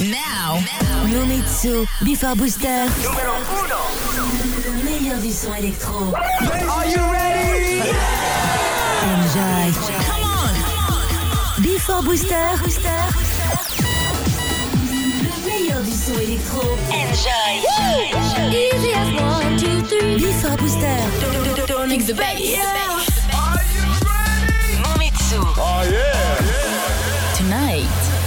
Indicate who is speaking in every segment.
Speaker 1: Now, Nomitsu, Before Booster.
Speaker 2: Numéro 1.
Speaker 1: Le meilleur du son électro.
Speaker 2: Are you ready?
Speaker 1: Enjoy. Come on. Before Booster. Le meilleur du son électro. Enjoy. Easy as one, two, three. Before Booster. Don't mix the bass.
Speaker 2: Are you ready?
Speaker 1: Nomitsu.
Speaker 2: Oh yeah.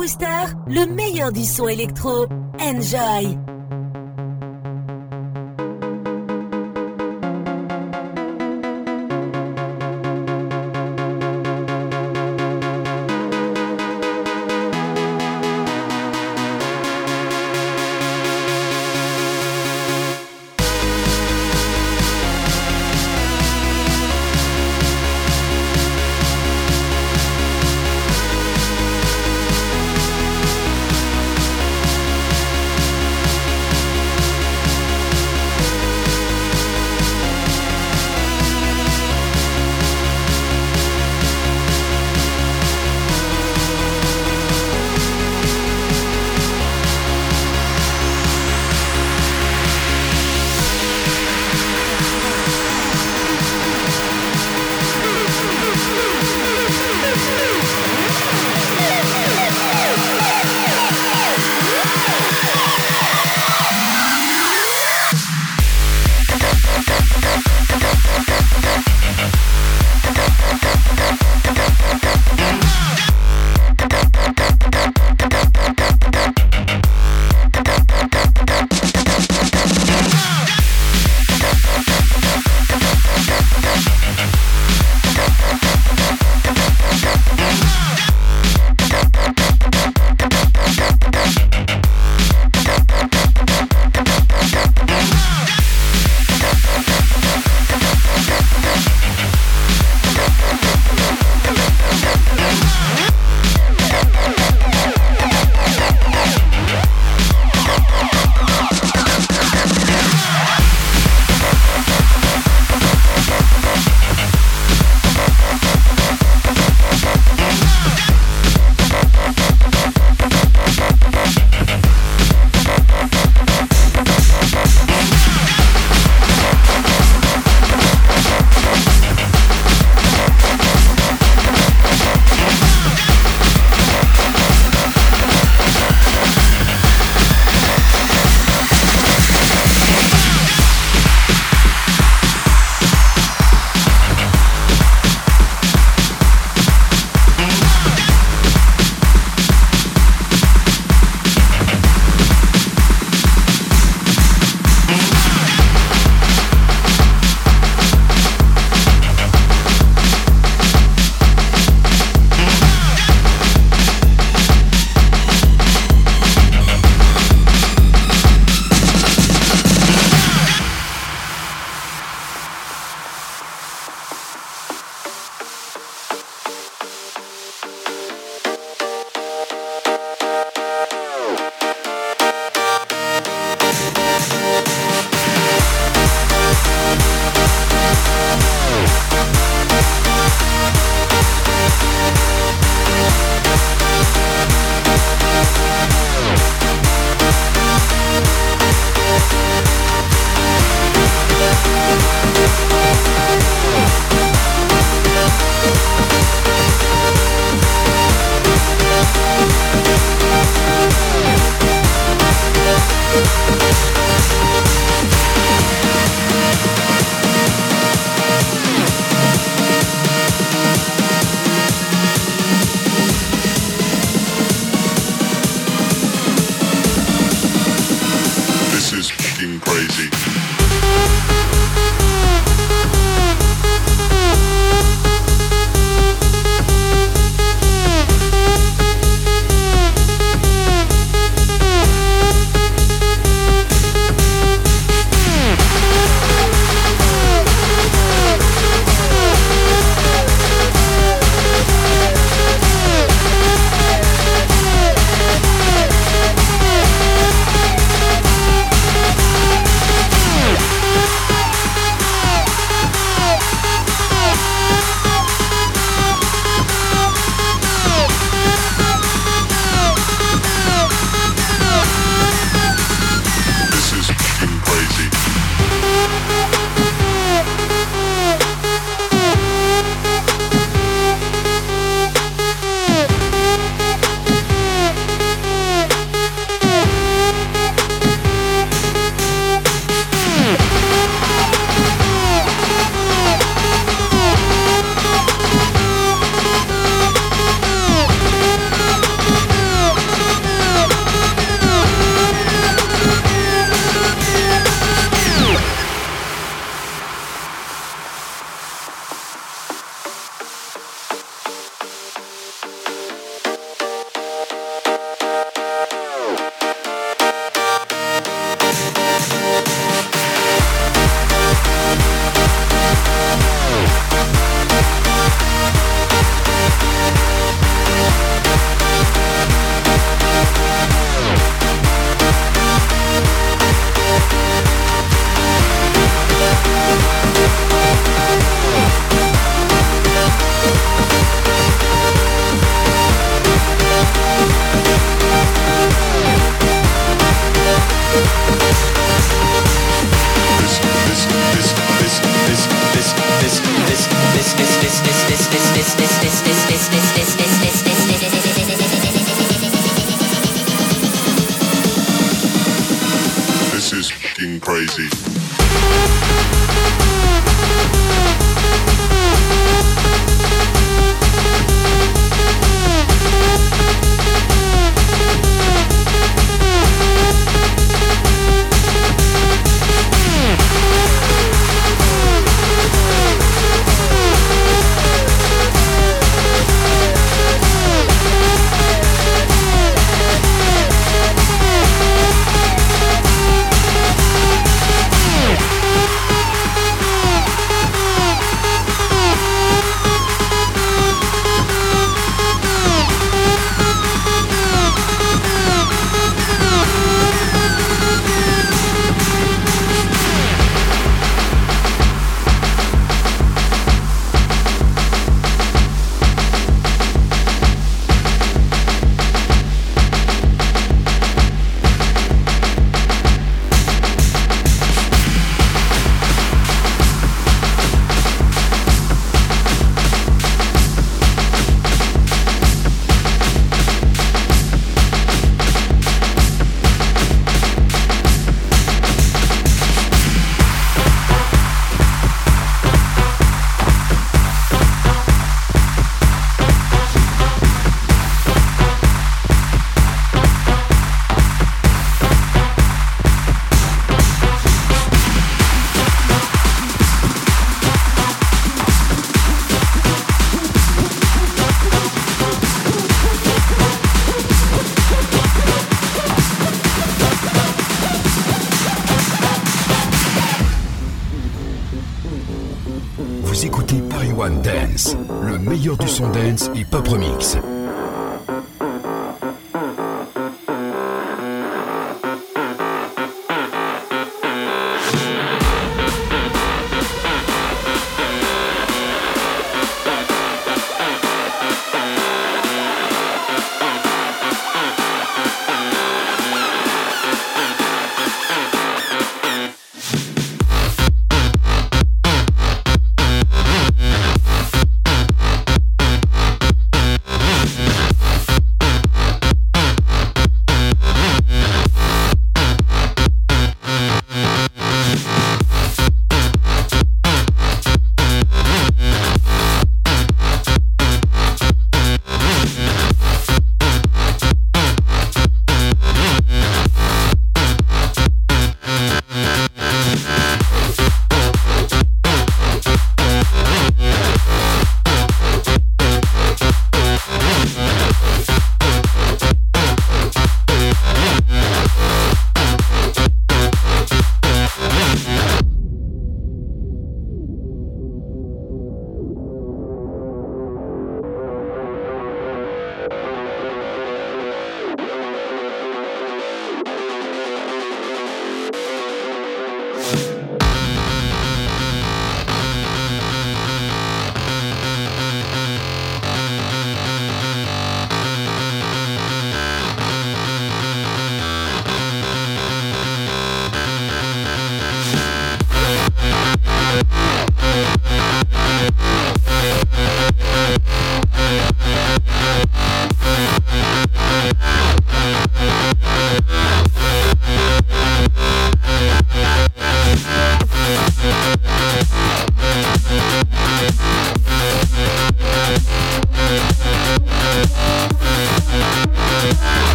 Speaker 1: Booster, le meilleur du son électro. Enjoy!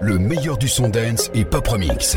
Speaker 1: Le meilleur du son
Speaker 3: dance et pop remix.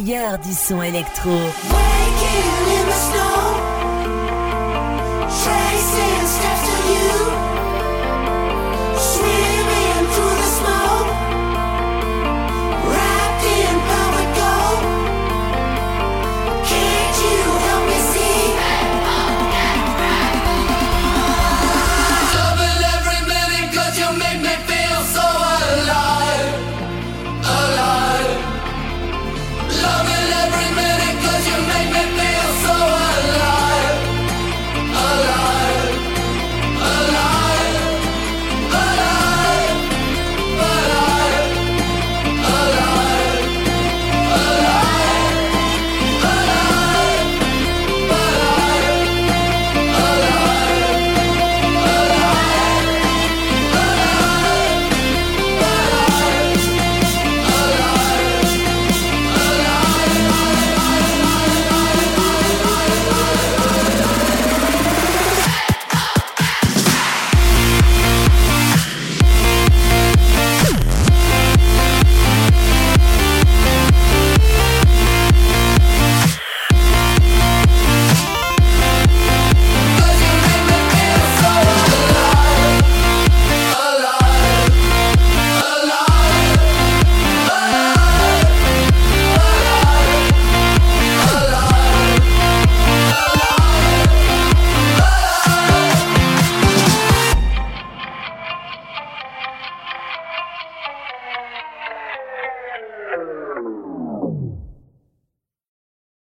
Speaker 3: Meilleur du son
Speaker 4: électro.